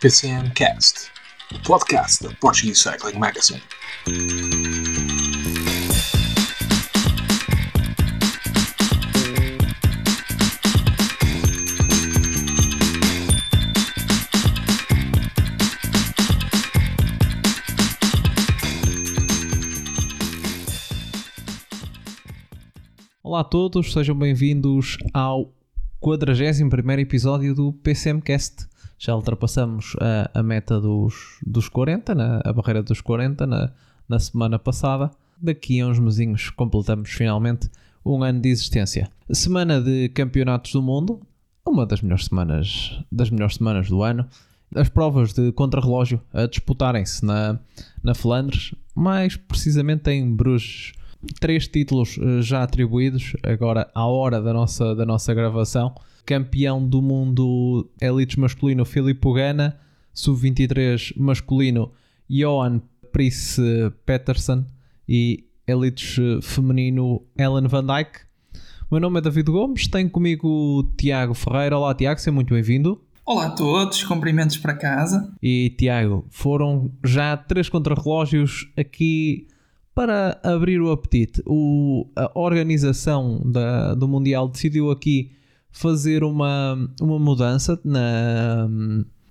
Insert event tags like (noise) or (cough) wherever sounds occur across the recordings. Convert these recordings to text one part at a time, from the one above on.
PCM Cast, o podcast da Portuguese Cycling Magazine. Olá a todos, sejam bem-vindos ao 41 episódio do PCMcast. Já ultrapassamos a, a meta dos, dos 40, na, a barreira dos 40 na, na semana passada. Daqui a uns mesinhos completamos finalmente um ano de existência. Semana de campeonatos do mundo, uma das melhores semanas, das melhores semanas do ano. As provas de contrarrelógio a disputarem-se na, na Flandres, mais precisamente em Bruges três títulos eh, já atribuídos, agora à hora da nossa, da nossa gravação. Campeão do mundo elites masculino Filipe Pogana, sub-23 masculino Johan Pris Peterson e elites feminino Ellen Van Dyke. O meu nome é David Gomes, tenho comigo o Tiago Ferreira. Olá Tiago, seja muito bem-vindo. Olá a todos, cumprimentos para casa. E Tiago, foram já três contrarrelógios aqui para abrir o apetite, o, a organização da, do Mundial decidiu aqui fazer uma, uma mudança na,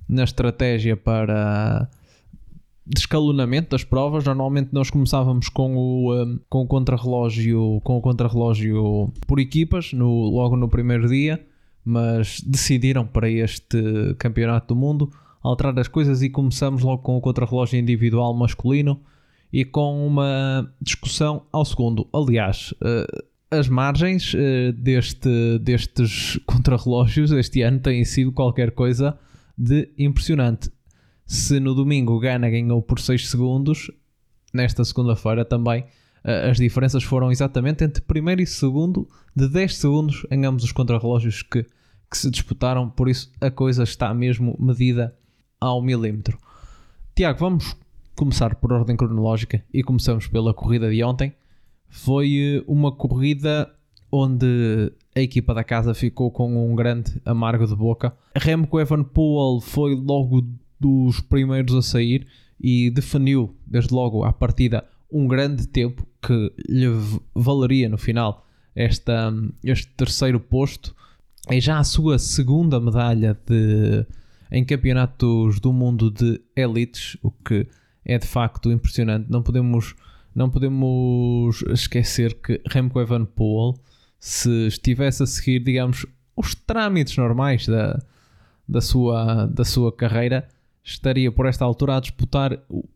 na estratégia para descalonamento das provas. Normalmente nós começávamos com o, com o contrarrelógio com o contrarrelógio por equipas no, logo no primeiro dia, mas decidiram para este campeonato do mundo alterar as coisas e começamos logo com o contrarrelógio individual masculino e com uma discussão ao segundo. Aliás, uh, as margens uh, deste, destes contrarrelógios este ano têm sido qualquer coisa de impressionante. Se no domingo Gana ganhou por 6 segundos, nesta segunda-feira também uh, as diferenças foram exatamente entre primeiro e segundo de 10 segundos em ambos os contrarrelógios que, que se disputaram, por isso a coisa está mesmo medida ao milímetro. Tiago, vamos começar por ordem cronológica e começamos pela corrida de ontem. Foi eh, uma corrida onde a equipa da casa ficou com um grande amargo de boca. Remco Evenepoel foi logo dos primeiros a sair e definiu desde logo à partida um grande tempo que lhe valeria no final esta, este terceiro posto. É já a sua segunda medalha de, em campeonatos do mundo de elites, o que é de facto impressionante. Não podemos, não podemos esquecer que Remco Evenepoel, se estivesse a seguir, digamos, os trâmites normais da, da, sua, da sua carreira, estaria por esta altura a disputar o,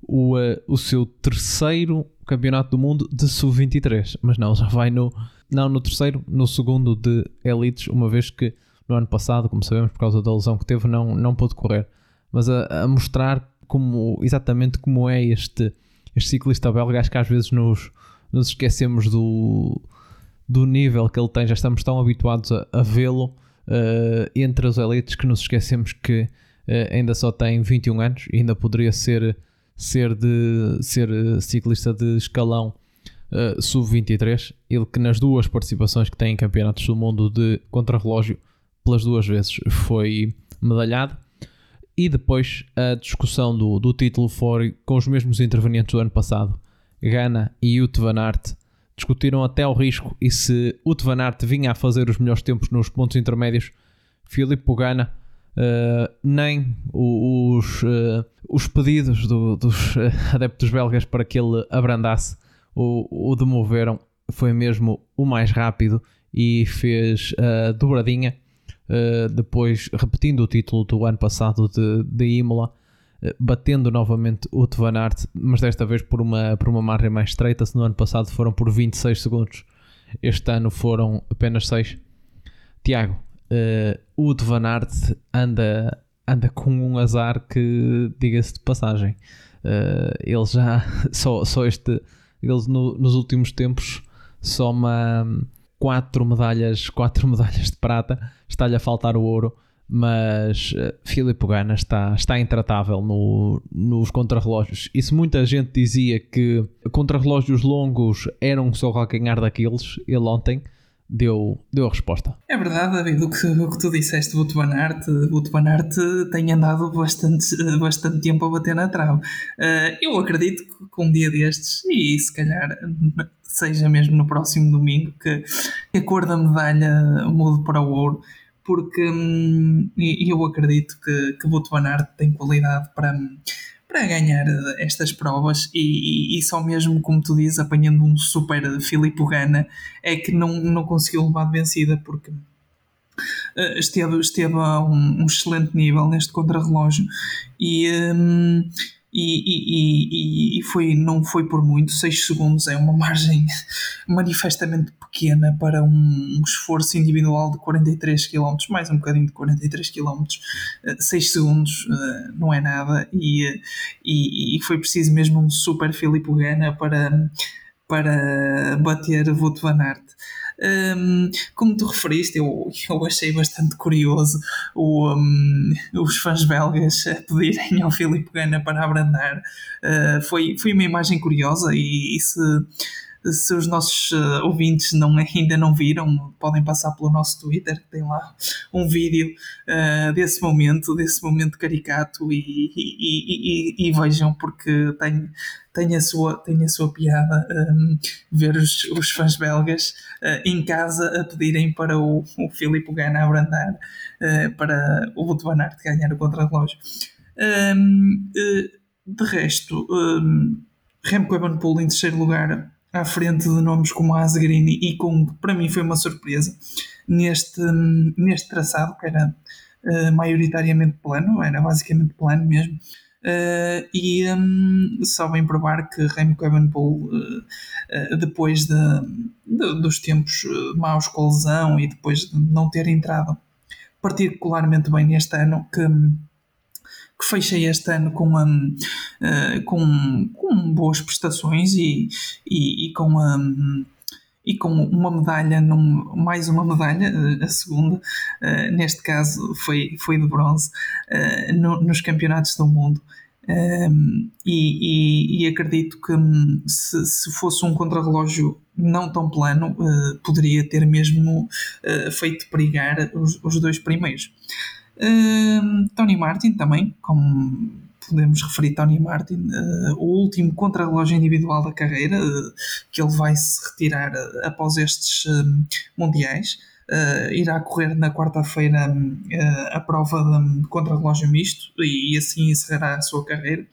o, uh, o seu terceiro campeonato do mundo de sub-23. Mas não, já vai no, não no terceiro, no segundo de elites, uma vez que no ano passado, como sabemos, por causa da lesão que teve, não, não pôde correr. Mas a, a mostrar como, exatamente como é este, este ciclista belga. Acho que às vezes nos, nos esquecemos do, do nível que ele tem, já estamos tão habituados a, a vê-lo uh, entre os elites que nos esquecemos que uh, ainda só tem 21 anos e ainda poderia ser, ser, de, ser ciclista de escalão uh, sub-23. Ele que nas duas participações que tem em campeonatos do mundo de contrarrelógio, pelas duas vezes foi medalhado. E depois a discussão do, do título foi com os mesmos intervenientes do ano passado. Gana e Ute Van Aert discutiram até o risco e se Ute Van Aert vinha a fazer os melhores tempos nos pontos intermédios, Filipe Pogana uh, nem os, uh, os pedidos do, dos uh, adeptos belgas para que ele abrandasse o, o demoveram. Foi mesmo o mais rápido e fez a dobradinha uh, depois repetindo o título do ano passado de, de Imola, uh, batendo novamente o Van Aert, mas desta vez por uma, por uma margem mais estreita. Se no ano passado foram por 26 segundos, este ano foram apenas 6. Tiago, uh, o Van Aert anda, anda com um azar que, diga-se de passagem, ele já, (laughs) só, só este, ele no, nos últimos tempos soma quatro medalhas, (laughs) quatro medalhas de prata, está-lhe a faltar o ouro, mas uh, Filipe Gana está, está intratável no, nos contrarrelógios. E se muita gente dizia que contrarrelógios longos eram só calcanhar daqueles, ele ontem deu, deu a resposta. É verdade, David, o que, o que tu disseste do Arte, o Arte tem andado bastante, bastante tempo a bater na trave. Uh, eu acredito que um dia destes, e se calhar seja mesmo no próximo domingo, que, que a cor da medalha mude para o ouro, porque hum, eu acredito que, que o Arte tem qualidade para para ganhar eh, estas provas e, e, e, só mesmo, como tu dizes, apanhando um super Filipe Gana é que não, não conseguiu levar de vencida porque uh, esteve, esteve a um, um, excelente nível neste contrarrelógio. E, um, e, e, e, foi, não foi por muito, 6 segundos é uma (laughs) margem manifestamente pequena para um, um, esforço individual de 43 km, mais um bocadinho de 43 km, 6 segundos uh, não é nada e, e, e, foi preciso mesmo um super Filipe Gana para, para bater Wout van Aert. Um, como tu referiste, eu, eu achei bastante curioso o, um, os fãs belgas pedirem ao Filipe Gana para abrandar. Uh, foi, foi uma imagem curiosa e, e se se os nossos uh, ouvintes não, (laughs) ainda não viram, podem passar pelo nosso Twitter, tem lá um vídeo uh, desse momento, desse momento caricato, e, e, e, e, vejam, porque tem, tem, a, sua, tem a sua piada um, ver os, os fãs belgas uh, em casa a pedirem para o, o Filipe Gana abrandar para o van Aert ganhar o contrarrelógio. Um, de resto, um, Remco Evenepoel em terceiro lugar à frente de nomes como Asgrini e Kung, para mim foi uma surpresa neste, neste traçado, que era uh, maioritariamente plano, era basicamente plano mesmo. Uh, e um, só bem provar que Remco Evenepoel, uh, uh, depois de, de, dos tempos maus com a lesão e depois de não ter entrado particularmente bem neste ano, que que fechei este ano com, um, uh, com, com boas prestações e, e, e com um, e com uma medalha, num, mais uma medalha, eh, a segunda, uh, neste caso foi, foi de bronze, uh, no, nos campeonatos do mundo. Um, e, e, e, acredito que hum, se, se fosse um contrarrelógio não tão plano, uh, poderia ter mesmo feito perigar os, os dois primeiros. Tony Martin também, como podemos referir Tony Martin, uh, o último contrarrelógio individual da carreira, uh, que ele vai se retirar uh, após estes mundiais. irá correr na quarta-feira a prova de contrarrelógio misto e, e, assim encerrará a sua carreira.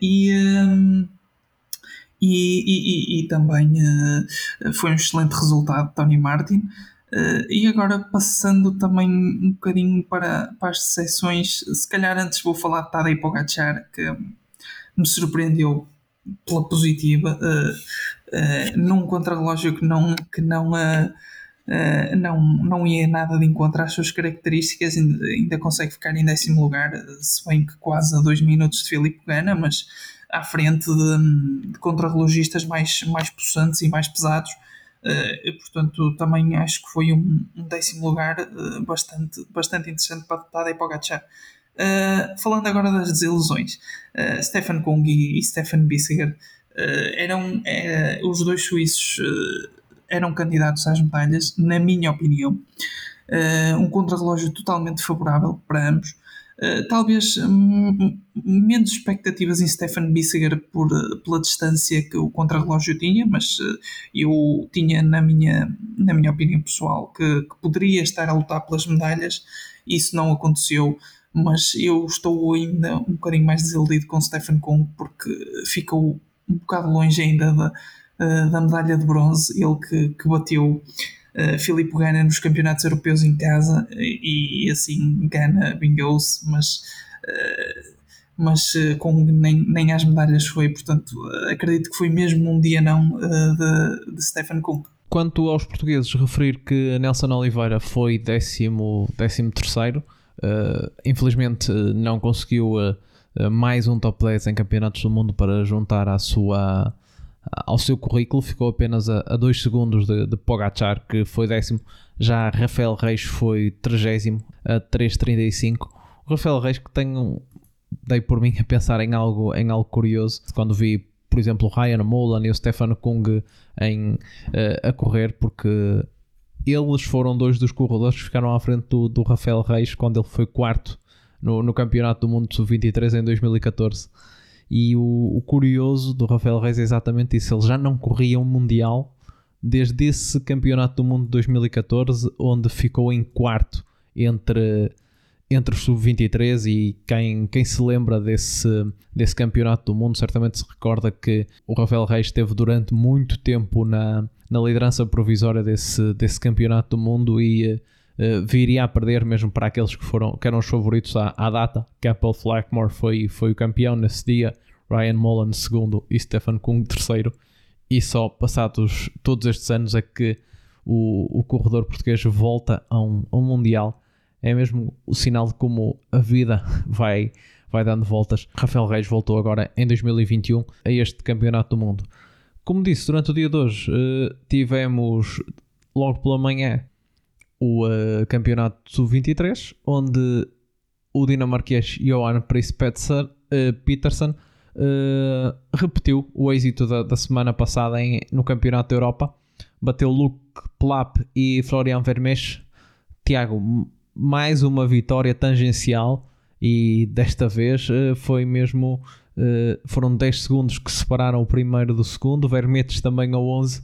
e, um, e, e, e, também foi um excelente resultado Tony Martin. Uh, e agora passando também um bocadinho para, para as decepções, se calhar antes vou falar de Tadej Pogacar, que me surpreendeu pela positiva, uh, uh, num contrarrelógio que não, que não, não, não ia nada de encontrar as suas características, ainda, ainda consegue ficar em décimo lugar, se bem que quase a dois minutos de Filipe Gana, mas à frente de, de contrarrelogistas mais, mais possantes e mais pesados. Uh, portanto, também acho que foi um, um décimo lugar uh, bastante, bastante interessante para Tadej Pogacar. Uh, falando agora das desilusões, uh, Stefan Kung e, e Stefan Bissiger eram os dois suíços eram candidatos às medalhas, na minha opinião. um contrarrelógio totalmente favorável para ambos. Uh, talvez um, menos expectativas em Stefan Bissiger por, pela distância que o contrarrelógio tinha, mas uh, eu tinha, na minha, na minha opinião pessoal, que, que, poderia estar a lutar pelas medalhas. Isso não aconteceu, mas eu estou ainda um bocadinho mais desiludido com Stefan Kung porque ficou um bocado longe ainda da, da medalha de bronze, ele que, que bateu uh, Filipe Gana nos campeonatos europeus em casa e, e assim Gana vingou-se, mas, uh, mas uh, com nem, nem medalhas foi, portanto acredito que foi mesmo um dia não de, de Stefan Kung. Quanto aos portugueses, referir que Nelson Oliveira foi décimo, décimo terceiro, infelizmente não conseguiu mais um top 10 em campeonatos do mundo para juntar à sua ao seu currículo, ficou apenas a 2 segundos de, de Pogachar, que foi décimo. Já Rafael Reis foi trigésimo a 3.35. O Rafael Reis que tenho, dei por mim a pensar em algo, em algo curioso quando vi por exemplo, o Ryan Mullen e o Stefan Kung em, uh, a correr, porque eles foram dois dos corredores que ficaram à frente do, do Rafael Reis quando ele foi quarto no, no Campeonato do Mundo Sub-23 em 2014. E o, o, curioso do Rafael Reis é exatamente isso: ele já não corria um Mundial desde esse Campeonato do Mundo de 2014, onde ficou em quarto entre, entre os Sub-23. E quem, quem se lembra desse, desse Campeonato do Mundo certamente se recorda que o Rafael Reis esteve durante muito tempo na, na liderança provisória desse, desse Campeonato do Mundo e uh, viria a perder mesmo para aqueles que, foram, que eram os favoritos à, à data. Capel Flackmore foi, foi o campeão nesse dia, Ryan Mullen segundo e Stefan Kung terceiro. E só passados todos estes anos é que o, o corredor português volta a um, a um Mundial. É mesmo o sinal de como a vida (laughs) vai, vai dando voltas. Rafael Reis voltou agora em 2021 a este Campeonato do Mundo. Como disse, durante o dia de hoje uh, tivemos logo pela manhã o uh, campeonato sub-23, onde o dinamarquês Johan Prispetser, uh, Peterson uh, repetiu o êxito da, da semana passada em, no Campeonato da Europa. Bateu Luke Plap e Florian Vermes. Tiago, mais uma vitória tangencial e desta vez uh, foi mesmo uh, foram 10 segundos que separaram o primeiro do segundo, Vermetes também a 11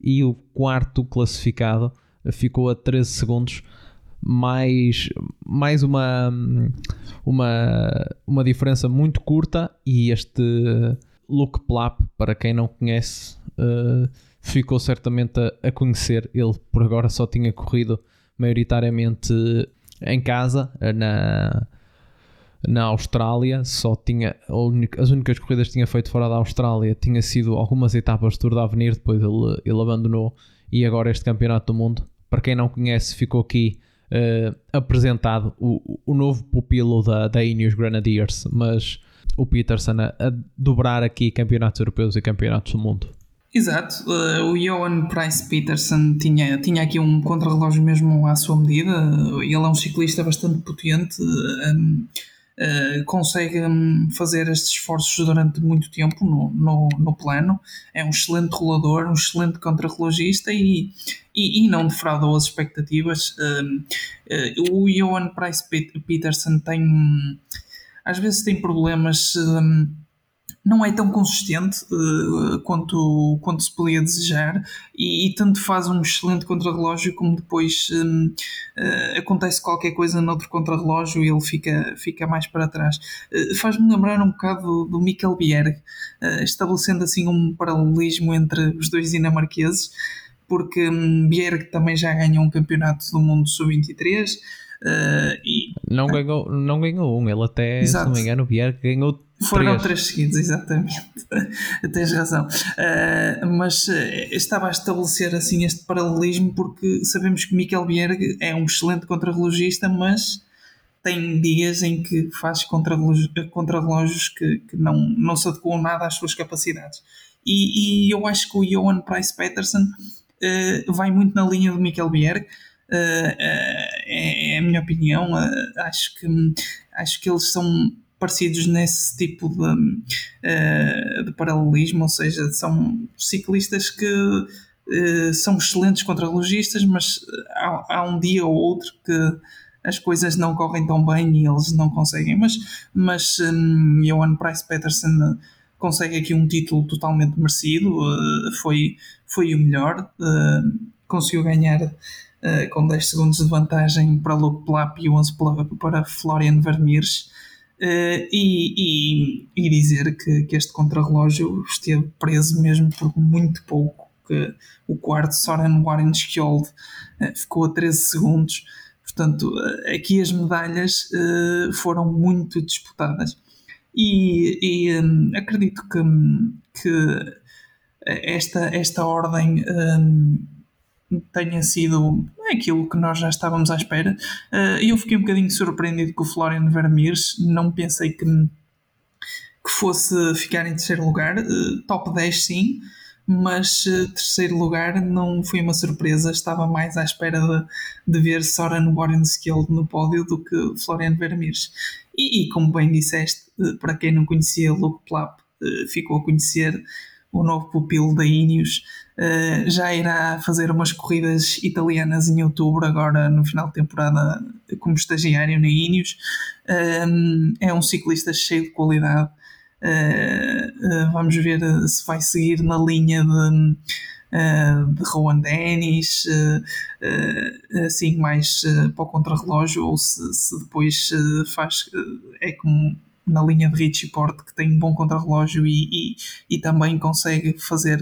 e o quarto classificado ficou a 13 segundos. Mais, mais uma, uma, uma diferença muito curta. E este Luke Plap, para quem não conhece, uh, ficou certamente a, a, conhecer. Ele por agora só tinha corrido maioritariamente em casa, na, na Austrália, só tinha as únicas corridas que tinha feito fora da Austrália tinha sido algumas etapas do Tour da Avenir, depois ele, ele abandonou e agora este campeonato do mundo para quem não conhece, ficou aqui uh, apresentado o, o novo pupilo da, da Ineos Grenadiers, mas o Peterson a, a dobrar aqui campeonatos europeus e campeonatos do mundo. Exato, uh, o Johan Price Peterson tinha, tinha aqui um contrarrelógio mesmo à sua medida. Ele é um ciclista bastante potente. Um, uh, consegue um, fazer estes esforços durante muito tempo no, no, no, plano. É um excelente rolador, um excelente contrarrelogista e, e, e não defraudou as expectativas. Uh, uh, o Johan Price Peterson tem às vezes tem problemas um, não é tão consistente uh, quanto, quanto se podia desejar e, e, tanto faz um excelente contrarrelógio como depois um, uh, acontece qualquer coisa noutro contrarrelógio e ele fica, fica mais para trás. Uh, Faz-me lembrar um bocado do, do Mikkel Bjerg, estabelecendo assim um paralelismo entre os dois dinamarqueses, porque um, Bjerg também já ganhou um campeonato do mundo sub-23 Uh, e, não, ganhou, não ganhou um, ele até, Exato. se não me engano, o ganhou foram três, três seguidos, (laughs) exatamente. Tens razão. Uh, mas uh, estava a estabelecer assim este paralelismo porque sabemos que Mikel Bierg é um excelente contrarrelogista, mas tem dias em que faz contrarrelógios que, que não, não se adequam nada às suas capacidades. E, e eu acho que o Johan Price Peterson uh, vai muito na linha do Mikel Bierg. É, é, a minha opinião. acho, que, acho que eles são parecidos nesse tipo de, uh, de paralelismo, ou seja, são ciclistas que uh, são excelentes contrarrelogistas, mas há, há, um dia ou outro que as coisas não correm tão bem e eles não conseguem. Mas, mas um, Johan Price Peterson consegue aqui um título totalmente merecido, uh, foi, foi o melhor, conseguiu ganhar. Uh, com 10 segundos de vantagem para Luke Plap e 11 para, para Florian Vermeers. Uh, e, e, e, dizer que, que este contrarrelógio esteve preso mesmo por muito pouco, que o quarto Soren Warren Skjold uh, ficou a 13 segundos. Portanto, uh, aqui as medalhas foram muito disputadas. E, e um, acredito que, que esta, esta ordem um, tenha sido aquilo que nós já estávamos à espera. Uh, eu fiquei um bocadinho surpreendido com o Florian Vermeers, não pensei que, que fosse ficar em terceiro lugar. Uh, top 10 sim, mas uh, terceiro lugar não foi uma surpresa, estava mais à espera de, de ver Soren Warrenskild no pódio do que Florian Vermeers. E, e como bem disseste, para quem não conhecia Luke Plapp, ficou a conhecer o novo pupilo da Ineos. Uh, já irá fazer umas corridas italianas em outubro, agora no final de temporada, como estagiário na Ineos. Uh, é um ciclista cheio de qualidade. Uh, vamos ver se vai seguir na linha de, de Rowan Dennis, assim mais para o contrarrelógio, ou se, se depois faz. é como na linha de Richie Porte, que tem um bom contrarrelógio e, e, e também consegue fazer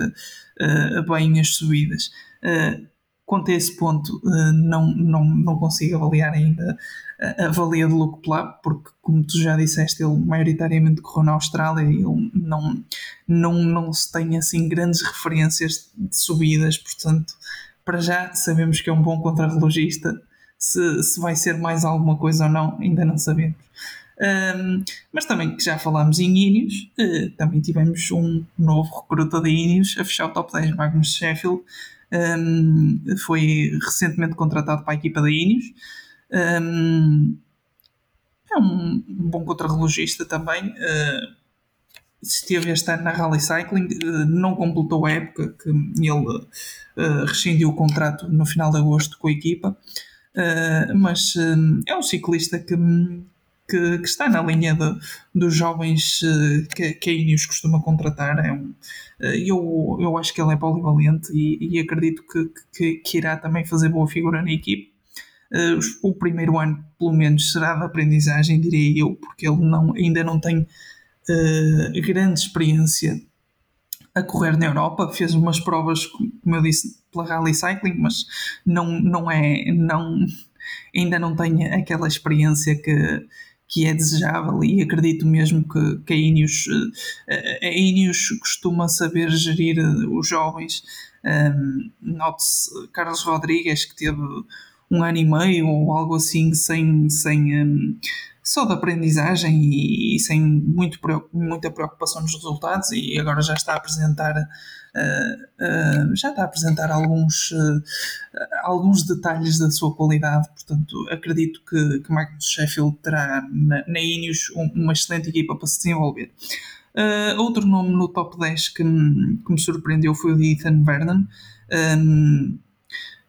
uh, bem as subidas. Uh, quanto a esse ponto, uh, não, não, não consigo avaliar ainda a, a valia do Luke Plap, porque, como tu já disseste, ele maioritariamente correu na Austrália e ele não, não, não se tem assim grandes referências de subidas, portanto, para já sabemos que é um bom contrarrelogista. Se, se vai ser mais alguma coisa ou não, ainda não sabemos. Um, mas também que já falámos em Ineos, uh, também tivemos um novo recruta da Ineos a fechar o top 10, Magnus Sheffield. Um, foi recentemente contratado para a equipa da Ineos. Um, é um, bom contrarrelogista também. Uh, esteve este ano na Rally Cycling, uh, não completou a época que ele uh, rescindiu o contrato no final de agosto com a equipa, mas é um ciclista que que, que está na linha de, dos jovens uh, que, que a Ineos costuma contratar. É um, uh, eu, eu acho que ele é polivalente e, e acredito que, que, que, irá também fazer boa figura na equipe. Uh, o primeiro ano, pelo menos, será de aprendizagem, diria eu, porque ele não, ainda não tem grande experiência a correr na Europa, fez umas provas, como eu disse, pela Rally Cycling, mas não, não é, não, ainda não tem aquela experiência que, que é desejável e acredito mesmo que, que a Ineos, eh, a Ineos costuma saber gerir eh, os jovens. Um, Note-se Carlos Rodrigues que teve um ano e meio ou algo assim sem, sem um, só de aprendizagem e, e, sem muito, muita preocupação nos resultados e agora já está a apresentar uh, uh, já está a apresentar alguns, uh, alguns detalhes da sua qualidade, portanto acredito que, que Magnus Sheffield terá na, na Ineos uma excelente equipa para se desenvolver. outro nome no top 10 que, me, que me surpreendeu foi o de Ethan Vernon. Um,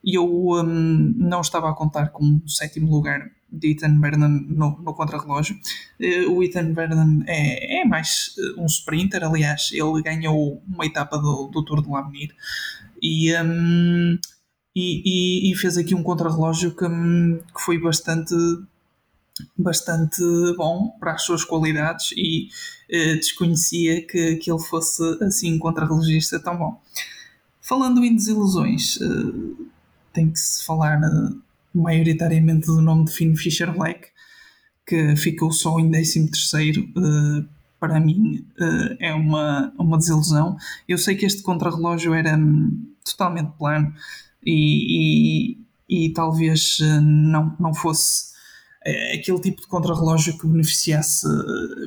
eu um, não estava a contar com o sétimo lugar de Ethan Vernon no, no contrarrelógio. Uh, o Ethan Vernon é, é mais uh, um sprinter, aliás, ele ganhou uma etapa do, do Tour de L'Avenir e, um, e, e, e, fez aqui um contrarrelógio que, hum, que foi bastante bastante bom para as suas qualidades e uh, desconhecia que, que ele fosse assim contrarrelogista tão bom. Falando em desilusões, tem que se falar uh, maioritariamente do nome de Finn Fisher Black, que ficou só em 13 terceiro. Uh, para mim uh, é uma, uma desilusão. Eu sei que este contrarrelógio era um, totalmente plano e, e, e talvez uh, não, não fosse aquele tipo de contrarrelógio que beneficiasse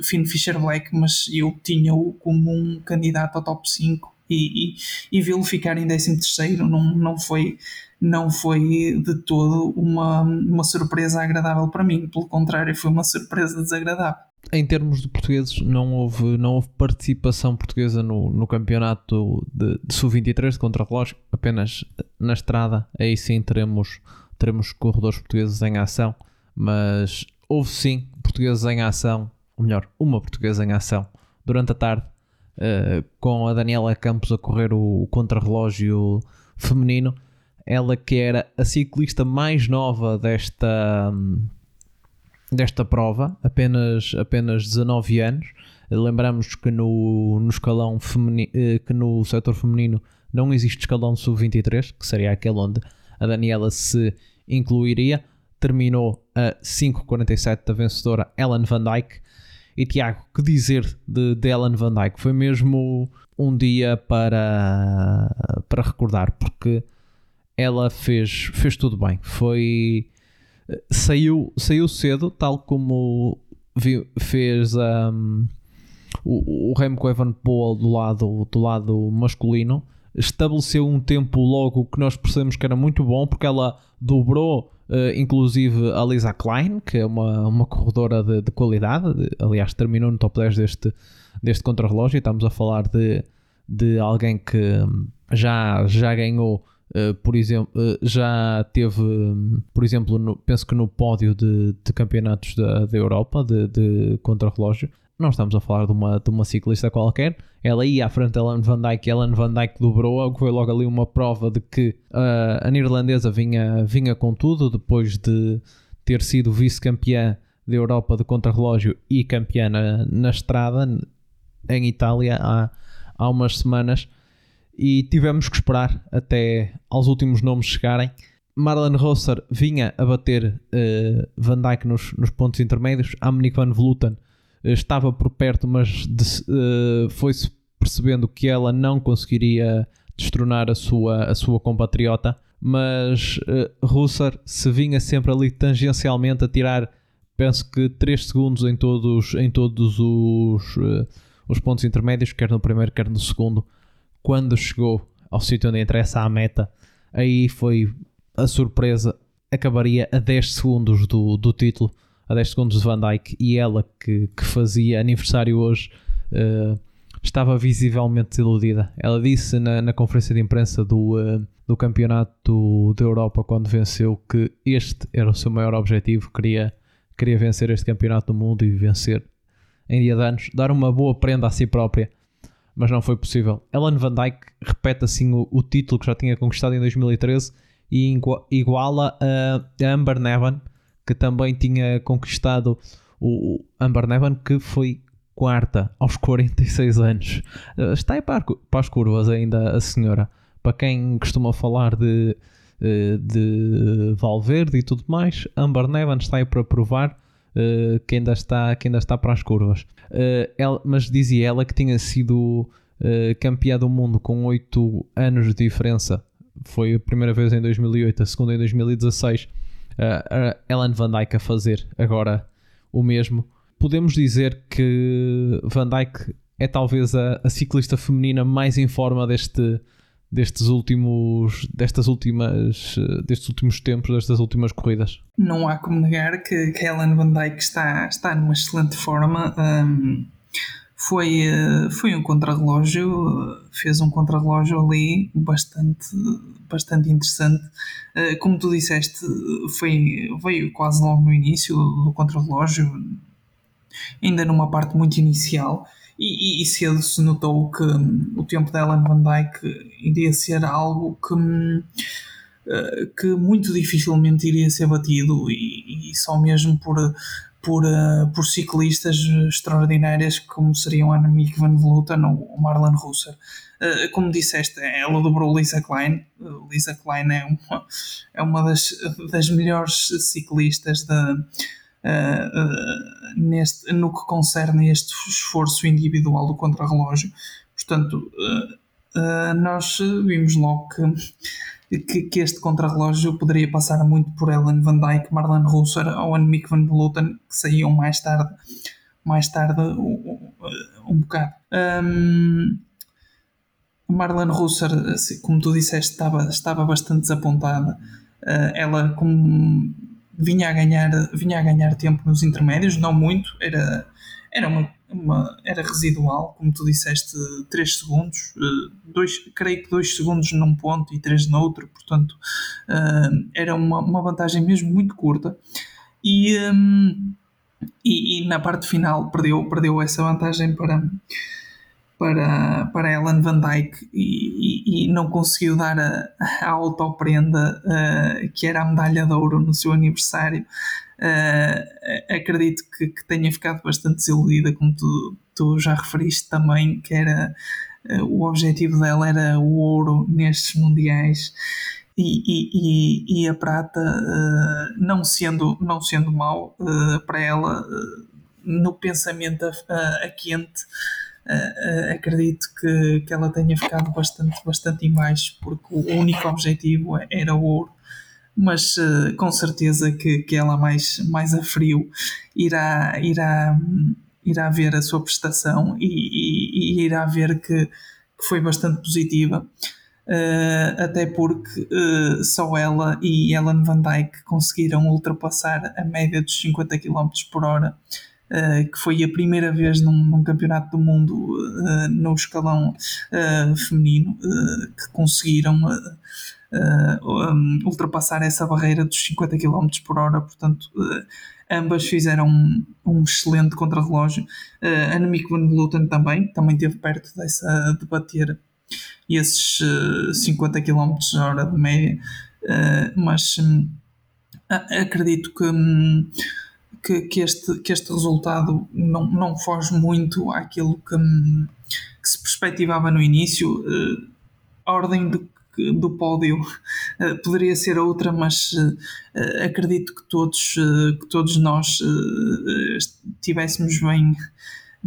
Finn Fisher Black, mas eu tinha-o como um candidato ao top 5 e, e, e vê-lo ficar em 13 terceiro não, não foi não foi de todo uma, uma surpresa agradável para mim, pelo contrário, foi uma surpresa desagradável. Em termos de portugueses, não houve, não houve participação portuguesa no, no campeonato de, de sub-23 de contrarrelógio, apenas na estrada. Aí sim teremos, teremos corredores portugueses em ação, mas houve sim portugueses em ação, ou melhor, uma portuguesa em ação durante a tarde, uh, com a Daniela Campos a correr o, o contrarrelógio feminino ela que era a ciclista mais nova desta, desta prova, apenas, apenas 19 anos. Lembramos que no, no escalão feminino, eh, que no setor feminino não existe escalão sub-23, que seria aquele onde a Daniela se incluiria. Terminou a 5.47 da vencedora Ellen Van Dyke. E Tiago, que dizer de, de Ellen Van Dyke? Foi mesmo um dia para, para recordar, porque ela fez, fez tudo bem. Foi. Saiu, saiu cedo, tal como vi, fez um, o, o Remco Evenepoel do lado, do lado masculino. Estabeleceu um tempo logo que nós percebemos que era muito bom, porque ela dobrou uh, inclusive a Lisa Klein, que é uma, uma corredora de, de qualidade, de, aliás, terminou no top 10 deste, deste contrarrelógio. Estamos a falar de, de alguém que já, já ganhou. Uh, por exemplo, uh, já teve, por exemplo, no, penso que no pódio de, de campeonatos da, da Europa de, de contrarrelógio, não estamos a falar de uma, de uma ciclista qualquer. Ela ia à frente de Ellen Van Dijk, Ellen Van Dijk dobrou-a, foi logo ali uma prova de que uh, a neerlandesa vinha, vinha com tudo, depois de ter sido vice-campeã da Europa de contrarrelógio e campeã na, na estrada em Itália há, há umas semanas. E tivemos que esperar até aos últimos nomes chegarem. Marlon Rosser vinha a bater uh, Van Dijk nos, nos pontos intermédios. Amnik van Vleuten estava por perto, mas uh, foi-se percebendo que ela não conseguiria destronar a sua, a sua compatriota. Mas uh, Russar se vinha sempre ali tangencialmente a tirar, penso que 3 segundos em todos, em todos os, os pontos intermédios, quer no primeiro, quer no segundo. Quando chegou ao sítio onde interessa a meta, aí foi a surpresa. Acabaria a 10 segundos do, do título a 10 segundos de Van Dyke e ela que, que fazia aniversário hoje uh, estava visivelmente desiludida. Ela disse na, na conferência de imprensa do, uh, do campeonato da Europa quando venceu que este era o seu maior objetivo, queria, queria vencer este campeonato do mundo e vencer em dia de anos, dar uma boa prenda a si própria, mas não foi possível. Ellen Van Dyke repete assim o, o título que já tinha conquistado em 2013 e iguala a Amber Nevan que também tinha conquistado o Amber Nevan, que foi quarta aos 46 anos. Eh, está aí para, as curvas ainda a senhora. Para quem costuma falar de, eh, de Valverde e tudo mais, Amber Nevan está aí para provar uh, que, ainda está, que ainda está para as curvas. Uh, ela, mas dizia ela que tinha sido uh, campeã do mundo com 8 anos de diferença. Foi a primeira vez em 2008, a segunda em 2016 uh, Ellen Van Dyke a fazer agora o mesmo. Podemos dizer que Van Dyke é talvez a, a ciclista feminina mais em forma deste, destes últimos destas últimas destes últimos tempos destas últimas corridas? Não há como negar que, Ellen Van Dyke está está numa excelente forma. Um, foi, eh, foi um contrarrelógio, fez um contrarrelógio ali bastante, bastante interessante. Eh, como tu disseste, foi, veio quase logo no início do contrarrelógio, ainda numa parte muito inicial, e, e, cedo se notou que hum, o tempo da Ellen Van Dyke iria ser algo que, hum, eh, que muito dificilmente iria ser batido, e, e só mesmo por por, uh, por ciclistas extraordinárias como seriam a Annemiek van Vleuten ou Marlon Russer. Uh, como disseste, ela dobrou Lisa Klein. Lisa Klein é uma, é uma das, das melhores ciclistas da, neste, no que concerne este esforço individual do contrarrelógio. Portanto, nós vimos logo que que, que este contrarrelógio poderia passar muito por Ellen Van Dijk, Marlon Russer ou Annemiek van Vleuten, que saíam mais tarde, mais tarde um, um bocado. Um, Marlon Russer, assim, como tu disseste, estava, estava bastante desapontada. Uh, ela como vinha a ganhar vinha a ganhar tempo nos intermédios, não muito, era, era uma uma, era residual, como tu disseste, 3 segundos, eh, dois, creio que 2 segundos num ponto e 3 no outro, portanto uh, era uma, uma vantagem mesmo muito curta. E, um, e, e, na parte final perdeu, perdeu essa vantagem para, para, para Ellen Van Dyke e, e, e não conseguiu dar a, a autoprenda uh, que era a medalha de ouro no seu aniversário. Uh, acredito que, que, tenha ficado bastante desiludida, como tu, tu já referiste também, que era uh, o objetivo dela era o ouro nestes mundiais. E, e, e, a prata, não, sendo, não sendo mau para ela, no pensamento a, a quente, Uh, acredito que, que ela tenha ficado bastante, bastante em baixo, porque o único objetivo era o ouro mas uh, com certeza que, que ela mais, mais a frio irá, irá, irá ver a sua prestação e, e, e irá ver que, que foi bastante positiva. Uh, até porque uh, só ela e Ellen Van Dyke conseguiram ultrapassar a média dos 50 km por hora, que foi a primeira vez num, num campeonato do mundo no escalão feminino que conseguiram um, ultrapassar essa barreira dos 50 km por hora. Portanto, ambas fizeram um, um excelente contrarrelógio. Uh, Annemiek van Vleuten também, também esteve perto dessa de bater esses uh, 50 km hora de média, uh, mas um, acredito que, um, que, que, este, que este resultado não, não foge muito àquilo que, que se perspectivava no início. Uh, a ordem de do pódio uh, poderia ser outra, mas uh, acredito que todos, que todos nós estivéssemos bem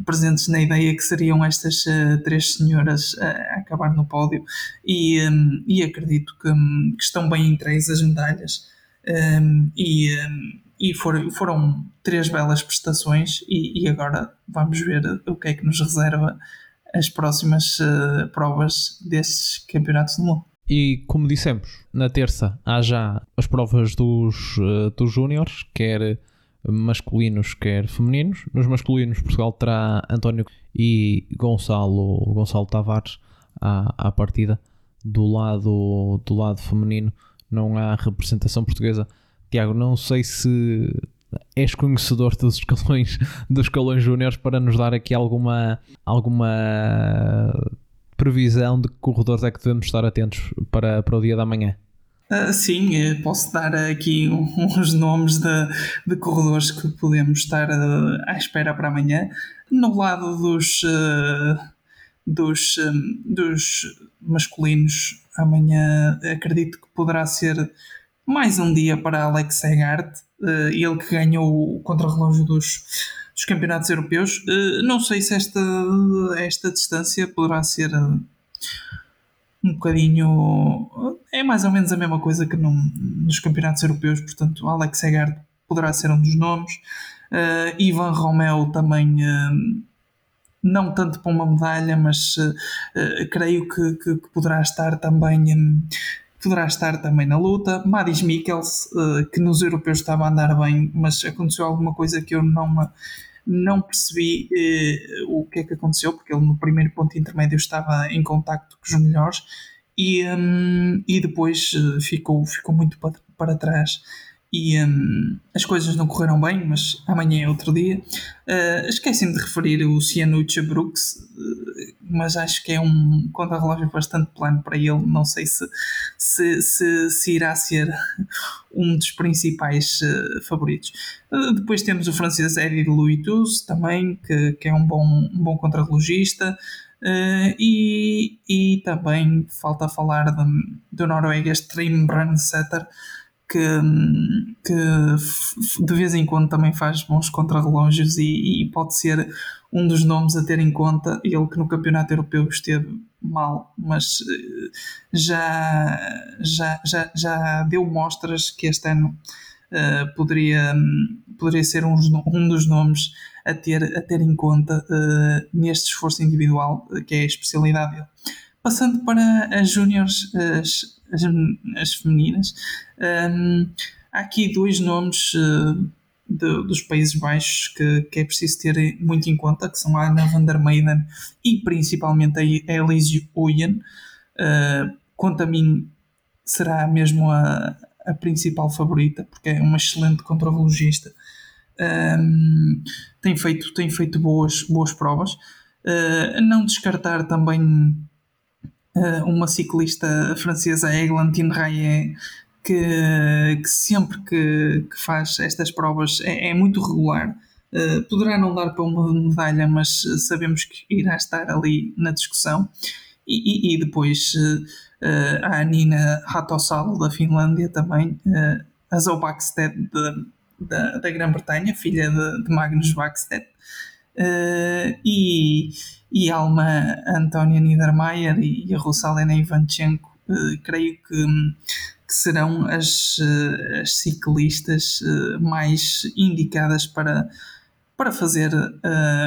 presentes na ideia que seriam estas três senhoras a acabar no pódio e, um, e acredito que, que, estão bem entregues as medalhas um, e, e foram, foram três belas prestações e, e, agora vamos ver o que é que nos reserva as próximas uh, provas destes campeonatos do mundo. E como dissemos, na terça há já as provas dos, uh, dos júniores, quer masculinos, quer femininos. Nos masculinos, Portugal terá António e Gonçalo, Gonçalo Tavares à, à partida. Do lado, do lado feminino não há representação portuguesa. Tiago, não sei se és conhecedor dos (laughs) escalões dos escalões júniores para nos dar aqui alguma alguma previsão de que corredores é que devemos estar atentos para, para o dia da manhã. Uh, sim, eh, posso dar aqui (laughs) uns nomes de, de corredores que podemos estar uh, à espera para amanhã. No lado dos, uh, dos, um, dos masculinos, amanhã acredito que poderá ser mais um dia para Alex Segard, ele que ganhou o contrarrelógio dos, dos campeonatos europeus. não sei se esta, esta distância poderá ser um bocadinho. É mais ou menos a mesma coisa que nos campeonatos europeus, portanto, Alex Egard poderá ser um dos nomes. Uh, Ivan Romeo também. Uh, não tanto para uma medalha, mas uh, creio que, que, que, poderá estar também um, poderá estar também na luta. Madis Mikkels, que nos europeus estava a andar bem, mas aconteceu alguma coisa que eu não não percebi eh, o que é que aconteceu, porque ele no primeiro ponto intermédio estava em contacto com os melhores e, um, e depois eh, ficou, ficou muito para, para trás e um, as coisas não correram bem, mas amanhã é outro dia. Uh, de referir o Cianucha Brooks, uh, mas acho que é um contra-relógio bastante plano para ele. Não sei se, se, se, se irá ser um dos principais uh, favoritos. depois temos o francês Eddie Louis também, que, que é um bom, um bom contra-relogista. e, e também falta falar de, do norueguês Trim Brandsetter, que, que de vez em quando também faz bons contrarrelógios e, e pode ser um dos nomes a ter em conta. Ele que no Campeonato Europeu esteve mal, mas eh, já, já, já, já deu mostras que este ano uh, poderia, poderia ser um, um dos nomes a ter, a ter em conta uh, neste esforço individual, que é a especialidade dele. Passando para as júniores, as, as, as femininas. Um, há aqui dois nomes uh, de, dos Países Baixos que, que, é preciso ter muito em conta, que são a Anna van der Meyden e principalmente a Elise Oyen. Uh, quanto a mim, será mesmo a, a principal favorita, porque é uma excelente contrarrelogista. Um, tem feito, tem feito boas, boas provas. Uh, não descartar também uma ciclista francesa, Eglantine Rayet, que, que sempre que, que, faz estas provas é, é muito regular. Uh, poderá não dar para uma medalha, mas sabemos que irá estar ali na discussão. E, e, e depois uh, a Nina Ratosalo da Finlândia também, a Zoe da, da Grã-Bretanha, filha de, de Magnus Backstedt. e, e Alma Antónia Niedermayer e a Rosalena Ivanchenko, uh, creio que, que serão as, uh, as ciclistas uh, mais indicadas para, para fazer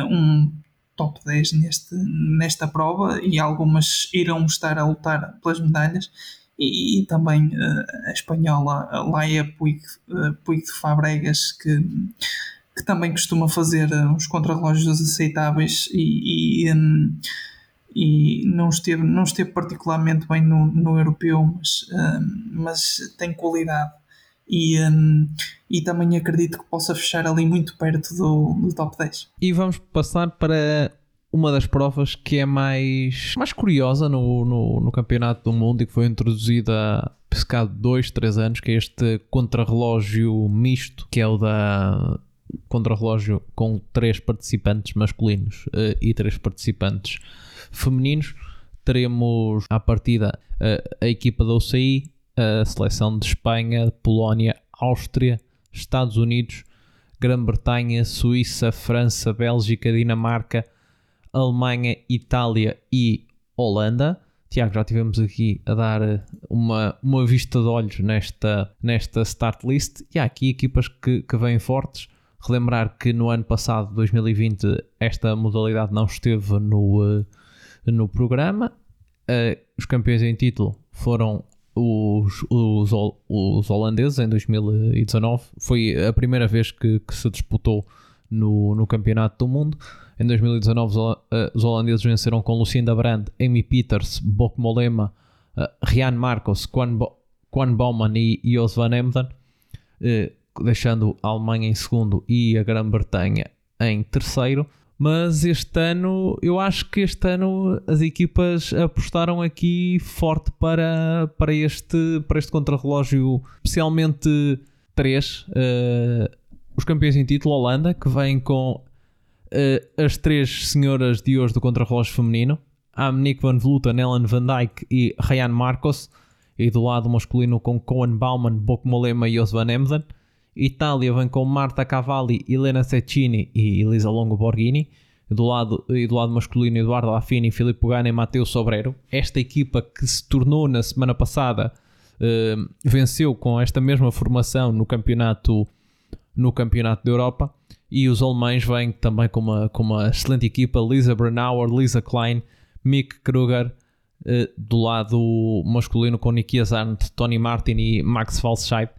um top 10 neste, nesta prova e algumas irão estar a lutar pelas medalhas. E, e também uh, a espanhola Laia Puig, uh, Puig de Fabregas, que, que também costuma fazer uns contrarrelógios aceitáveis e, e um, e não esteve, não esteve particularmente bem no, no europeu, mas, um, mas tem qualidade. E, um, e também acredito que possa fechar ali muito perto do, do top 10. E vamos passar para uma das provas que é mais, mais curiosa no, no, no Campeonato do Mundo e que foi introduzida há há 2, 3 anos, que é este contrarrelógio misto, que é o da contrarrelógio com três participantes masculinos uh, e três participantes femininos. Teremos à partida uh, a equipa da UCI, a seleção de Espanha, Polónia, Áustria, Estados Unidos, Grã-Bretanha, Suíça, França, Bélgica, Dinamarca, Alemanha, Itália e Holanda. Tiago, já tivemos aqui a dar uma, uma vista de olhos nesta, nesta start list e há aqui equipas que, que vêm fortes. Relembrar que no ano passado, 2020, esta modalidade não esteve no, eh, no programa. Uh, os campeões em título foram os, os, os, holandeses em 2019. Foi a primeira vez que, que se disputou no, no Campeonato do Mundo. Em 2019, eh, os holandeses venceram com Lucinda Brand, Amy Peters, Bok Molema, uh, Rian Marcos, Quan, Bo Quan Baumann e Jos van Emden, uh, deixando a Alemanha em segundo e a Grã-Bretanha em terceiro. Mas este ano, eu acho que este ano as equipas apostaram aqui forte para, para, este, para este contrarrelógio, especialmente três. Uh, os campeões em título, Holanda, que vem com uh, as três senhoras de hoje do contrarrelógio feminino, Amnick van Vleuten, Ellen van Dijk e Ryan Marcos, e do lado masculino com Cohen Bauman, Bok Molema e Jos van Emden. Itália vem com Marta Cavalli, Helena Cecchini e Elisa Longo Borghini. Do lado, e do lado masculino, Eduardo Affini, Filipe Gana e Matteo Sobrero. Esta equipa que se tornou na semana passada, uh, venceu com esta mesma formação no campeonato, no campeonato da Europa. E os alemães vêm também com uma, com uma excelente equipa: Lisa Brennauer, Lisa Klein, Mick Kruger. Uh, do lado masculino com Nikias Arndt, Tony Martin e Max Falscheid.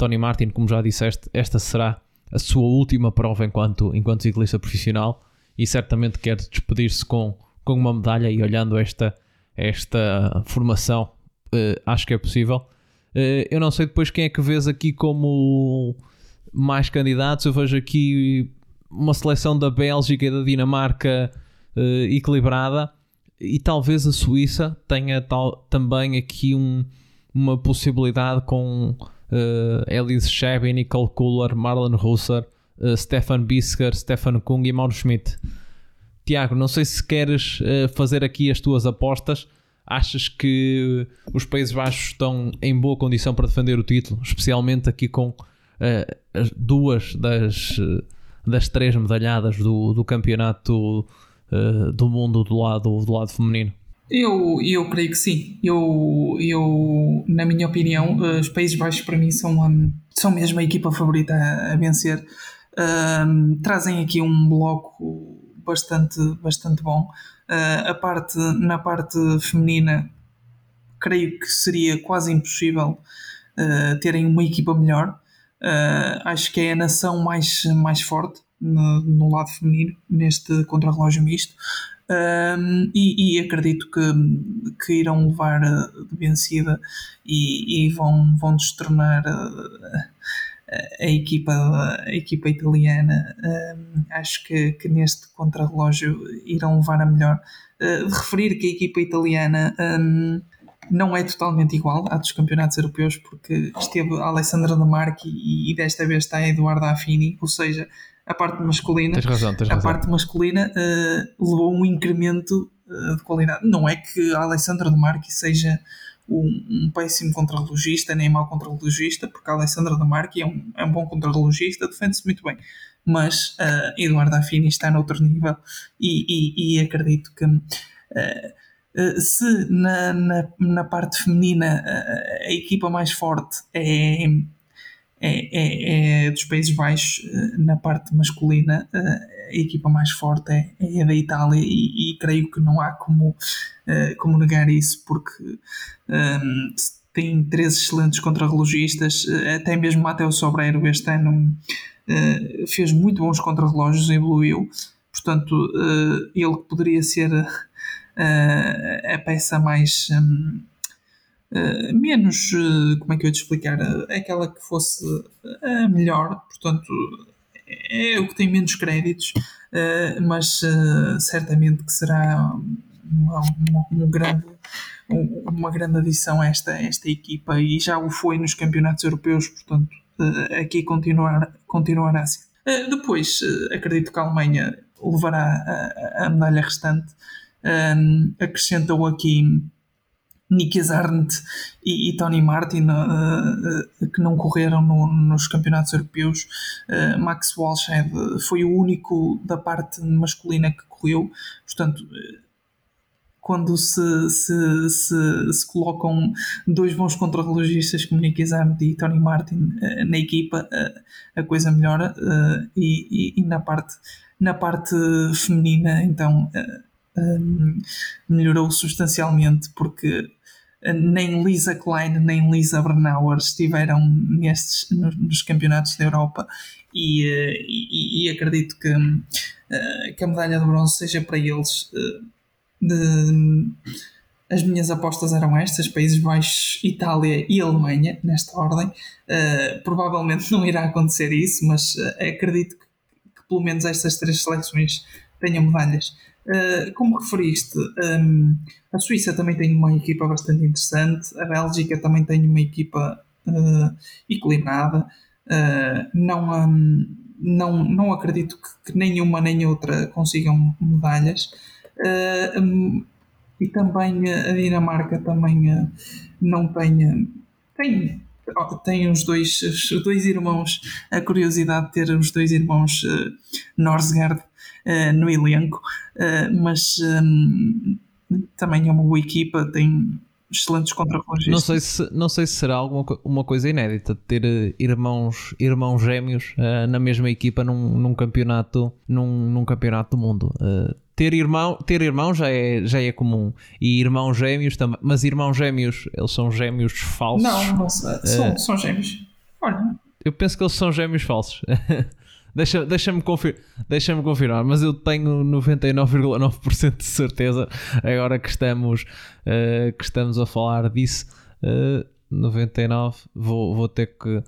Tony Martin, como já disseste, esta será a sua última prova enquanto, enquanto ciclista profissional e certamente quer despedir-se com, com uma medalha e olhando esta, esta formação, uh, acho que é possível. Uh, eu não sei depois quem é que vês aqui como mais candidatos. Eu vejo aqui uma seleção da Bélgica e da Dinamarca uh, equilibrada e talvez a Suíça tenha tal, também aqui um, uma possibilidade com uh, Elise Shebby, Nicole Kohler, Marlon Husser, uh, Stefan Bisker, Stefan Kung e Mauro Schmidt. Tiago, não sei se queres uh, fazer aqui as tuas apostas. Achas que os Países Baixos estão em boa condição para defender o título, especialmente aqui com as duas das, das três medalhadas do, do campeonato do mundo do lado, do lado feminino? Eu, eu creio que sim. Eu, eu, na minha opinião, os Países Baixos para mim são, são mesmo a equipa favorita a, a vencer. Um, trazem aqui um bloco bastante, bastante bom. Uh, a parte, na parte feminina, creio que seria quase impossível uh, terem uma equipa melhor. Uh, acho que é a nação mais, mais forte no, no lado feminino neste contrarrelógio misto. Um, e, e, acredito que, que irão levar de vencida e, e vão, vão destronar a, a, equipa, a equipa italiana. Um, acho que, que neste contrarrelógio irão levar a melhor. Uh, referir que a equipa italiana um, não é totalmente igual à dos campeonatos europeus, porque esteve a Alessandra da Marchi e, e desta vez está a Eduardo Affini, ou seja, a parte masculina, tens razão, tens a razão. parte masculina uh, levou um incremento uh, de qualidade. Não é que a Alessandra de Marchi seja um, um péssimo contrarrelogista, nem mau contrarrelogista, porque a Alessandra de Marchi é um, é um bom contrarrelogista, defende-se muito bem. Mas uh, Eduardo Affini está noutro nível e, e, e acredito que se na, na, na, parte feminina a equipa mais forte é é, é, é dos Países Baixos, na parte masculina, a equipa mais forte é, é a da Itália e, e, creio que não há como, como negar isso, porque um, tem três excelentes contrarrelogistas, até mesmo Matheus Sobreiro este ano fez muito bons contrarrelógios, evoluiu, portanto ele poderia ser a peça mais... Um, Uh, menos, uh, como é que eu ia te explicar, uh, aquela que fosse a melhor, portanto é o que tem menos créditos, mas certamente que será uma, uma, uma, grande, uma grande adição a esta, esta equipa e já o foi nos campeonatos europeus, portanto aqui continuar, continuará a ser. depois acredito que a Alemanha levará a, a medalha restante, acrescentou aqui Nicky Zarnt e, e, Tony Martin uh, uh, que não correram no, nos campeonatos europeus. Uh, Max Walshed foi o único da parte masculina que correu, portanto. Quando se, se, se, se colocam dois bons contrarrelogistas como Nicky Zarnt e Tony Martin na equipa, a coisa melhora. E, e, e, na, parte, na parte feminina, então, melhorou substancialmente porque nem Lisa Klein nem Lisa Bernauer estiveram nestes, nos campeonatos da Europa e, eh, e, e acredito que, eh, que a medalha de bronze seja para eles. Eh, de, as minhas apostas eram estas: Países Baixos, Itália e Alemanha, nesta ordem. Provavelmente não irá acontecer isso, mas acredito que, que, pelo menos estas três seleções tenham medalhas. Uh, como referiste, um, a Suíça também tem uma equipa bastante interessante, a Bélgica também tem uma equipa uh, equilibrada. Uh, não, um, não, não acredito que, nenhuma nem outra consigam medalhas. Um, e também a Dinamarca também não tem, tem tem os dois, os dois irmãos, a curiosidade de ter os dois irmãos uh, Norsgaard no elenco, uh, mas um, também é uma boa equipa, tem excelentes contrarrelogistas. Não sei se não sei se será alguma uma coisa inédita ter irmãos irmãos gêmeos uh, na mesma equipa num, num campeonato num, num campeonato do mundo. Uh, ter irmão ter irmão já é já é comum e irmãos gêmeos também, mas irmãos gêmeos eles são gêmeos falsos. Não, não são, uh, são gêmeos. Olha. Eu penso que eles são gêmeos falsos. (laughs) Deixa-me deixa confir deixa confirmar, mas eu tenho 99,9% de certeza agora que estamos, uh, que estamos a falar disso. Uh, eh, 99, vou, vou ter que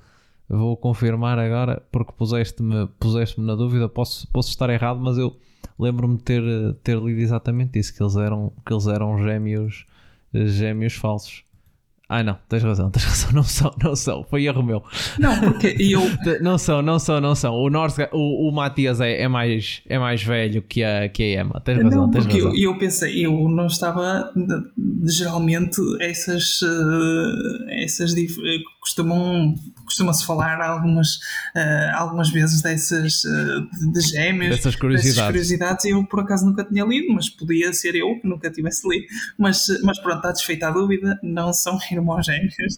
vou confirmar agora porque puseste-me puseste na dúvida. Posso, posso estar errado, mas eu lembro-me de ter, ter lido exatamente isso: que eles eram, que eles eram gêmeos, gêmeos falsos. Ah, não, tens razão, tens razão, (laughs) não são, não são, foi erro meu. Não, porque (laughs) eu. não são, não são, não são. O, Norse, o, o Matias é, é, mais, é mais velho que a, que a Emma, tens razão, não, tens porque razão. Eu, eu pensei, eu não estava. Geralmente, essas. Eh, essas costumam. Costuma-se falar algumas, uh, algumas vezes dessas. De gêmeos. Dessas curiosidades. Dessas curiosidades, eu por acaso nunca tinha lido, mas podia ser eu que nunca tivesse lido. Mas, mas pronto, está desfeita a dúvida, não são (laughs) irmãos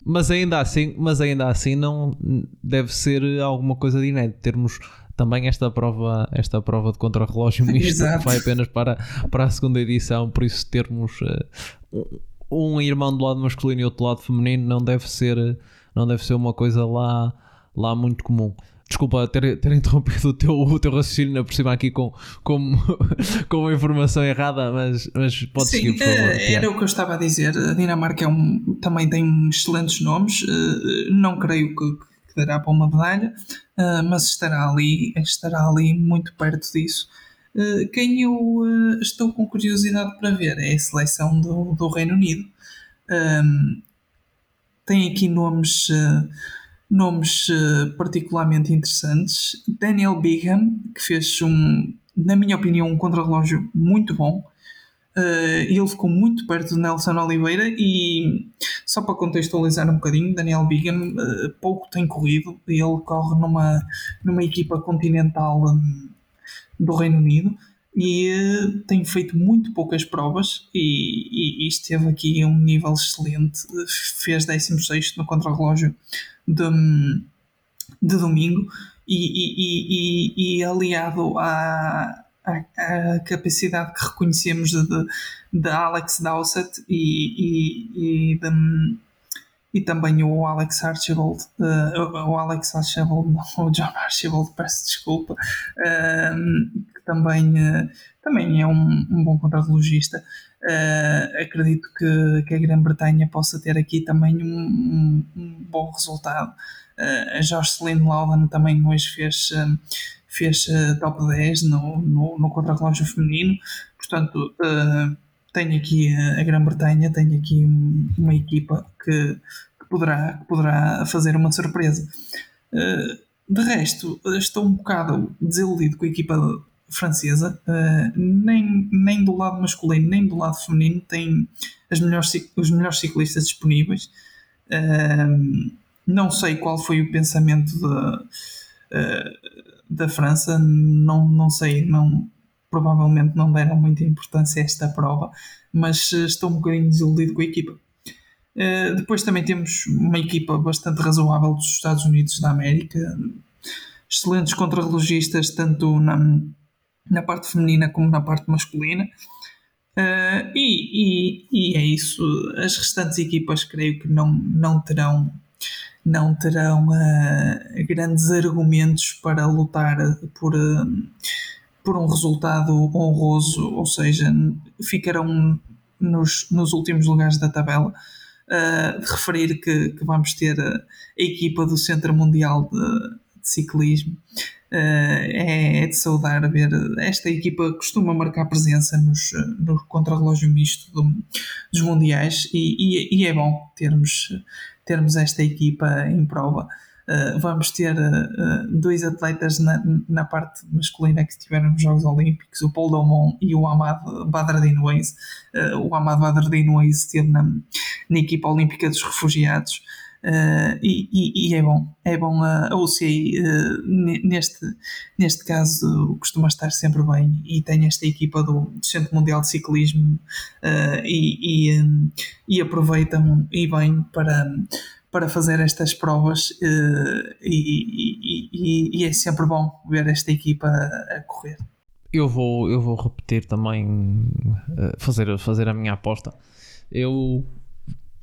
Mas ainda assim, mas ainda assim não deve ser alguma coisa de inédito termos também esta prova, esta prova de contrarrelógio (laughs) misto que vai apenas para, para a segunda edição, por isso termos uh, um irmão do lado masculino e outro lado feminino não deve ser, não deve ser uma coisa lá, lá muito comum. Desculpa ter, ter interrompido o teu, o teu raciocínio por cima aqui com, com, (laughs) com uma informação errada, mas, mas pode Sim, seguir, por favor. Eh, era o que eu estava a dizer. A Dinamarca é um, também tem excelentes nomes. Eh, não creio que, que dará para uma medalha, eh, mas estará ali, estará ali muito perto disso. Quem eu estou com curiosidade para ver é a seleção do, do Reino Unido. Tem aqui nomes nomes uh, particularmente interessantes. Daniel Bigham, que fez um, na minha opinião, um contrarrelógio muito bom. Uh, ele ficou muito perto de Nelson Oliveira e só para contextualizar um bocadinho, Daniel Bigham uh, pouco tem corrido, ele corre numa, numa equipa continental um, do Reino Unido e uh, tem feito muito poucas provas e, e, e, esteve aqui a um nível excelente, fez 16 no contrarrelógio de, de domingo e, e, aliado à, à, capacidade que reconhecemos de, de, Alex Dowsett e, e, de, e também o Alex Archibald, uh, o Alex Archibald, (laughs) não, o John Archibald, peço desculpa, uh, também, uh, também é um, um bom contrarrelogista. Uh, acredito que, que a Grã-Bretanha possa ter aqui também um, um, um bom resultado. Uh, a Jocelyn Loudon também hoje fez, uh, fez top 10 no, no, no contrarrelógio feminino, portanto, tenho aqui a Grã-Bretanha, tenho aqui uma equipa que, que, poderá, que poderá fazer uma surpresa. de resto, estou um bocado desiludido com a equipa francesa, uh, nem, nem do lado masculino nem do lado feminino, tem as melhores, os melhores ciclistas disponíveis. Uh, não sei qual foi o pensamento da, uh, da França, não, não sei, não, provavelmente não deram muita importância a esta prova, mas estou um bocadinho desiludido com a equipa. Depois também temos uma equipa bastante razoável dos Estados Unidos da América, excelentes contrarrelogistas, tanto na, na parte feminina como na parte masculina. Uh, e, e, e, é isso. As restantes equipas creio que não, não terão, não terão uh, grandes argumentos para lutar por, uh, por um resultado honroso, ou seja, ficarão nos, nos últimos lugares da tabela. referir que, que vamos ter a, a equipa do Centro Mundial de, de Ciclismo é, é, de saudar ver. Esta equipa costuma marcar presença nos, no contrarrelógio misto do, dos Mundiais e, e, e, é bom termos, termos esta equipa em prova. Uh, vamos ter uh, dois atletas na, na parte masculina que estiveram nos Jogos Olímpicos, o Paul Domon e o Ahmad Badradinouez. o Ahmad Badradinouez esteve na, na equipa olímpica dos refugiados. Uh, e, e, e, é bom, é bom a, a UCI uh, neste, neste caso costuma estar sempre bem e tem esta equipa do, Centro Mundial de Ciclismo uh, e, e, um, e, aproveitam e bem para, para fazer estas provas e, é sempre bom ver esta equipa a, a correr. Eu vou, eu vou repetir também, fazer, fazer a minha aposta. Eu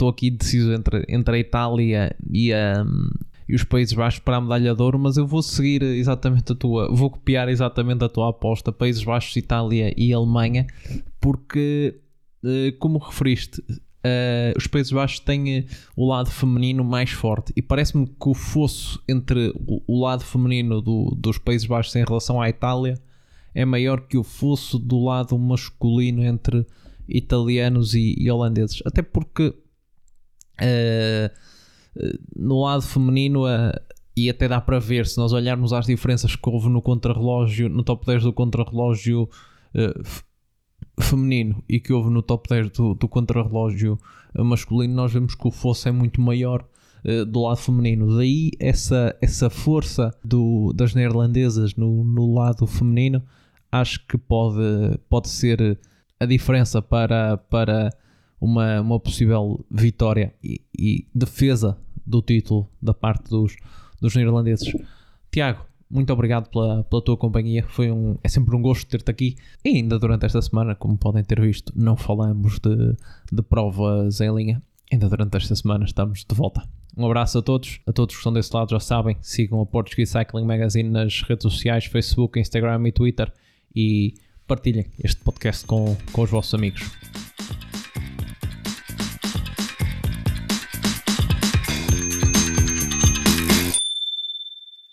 estou aqui deciso entre, entre a Itália e, a, e os Países Baixos para a medalha de ouro, mas eu vou seguir exatamente a tua, vou copiar exatamente a tua aposta, Países Baixos, Itália e Alemanha, porque, eh, como referiste, Uh, os Países Baixos têm uh, o lado feminino mais forte e parece-me que o fosso entre o, o lado feminino do, dos Países Baixos em relação à Itália é maior que o fosso do lado masculino entre italianos e, e holandeses. Até porque Uh, no lado feminino, uh, e até dá para ver, se nós olharmos às diferenças que houve no contrarrelógio, no top 10 do contrarrelógio uh, feminino e que houve no top 10 do, do contrarrelógio masculino, nós vemos que o fosso é muito maior do lado feminino. Daí essa, essa força do, das neerlandesas no, no lado feminino acho que pode, pode ser a diferença para, para uma, uma possível vitória e, e, defesa do título da parte dos, dos neerlandeses. Tiago, muito obrigado pela, pela tua companhia. Foi um, é sempre um gosto ter-te aqui. E ainda durante esta semana, como podem ter visto, não falamos de, de provas em linha. Ainda durante esta semana estamos de volta. Um abraço a todos, a todos que estão desse lado já sabem, sigam a Portuguese Cycling Magazine nas redes sociais, Facebook, Instagram e Twitter e partilhem este podcast com, com os vossos amigos.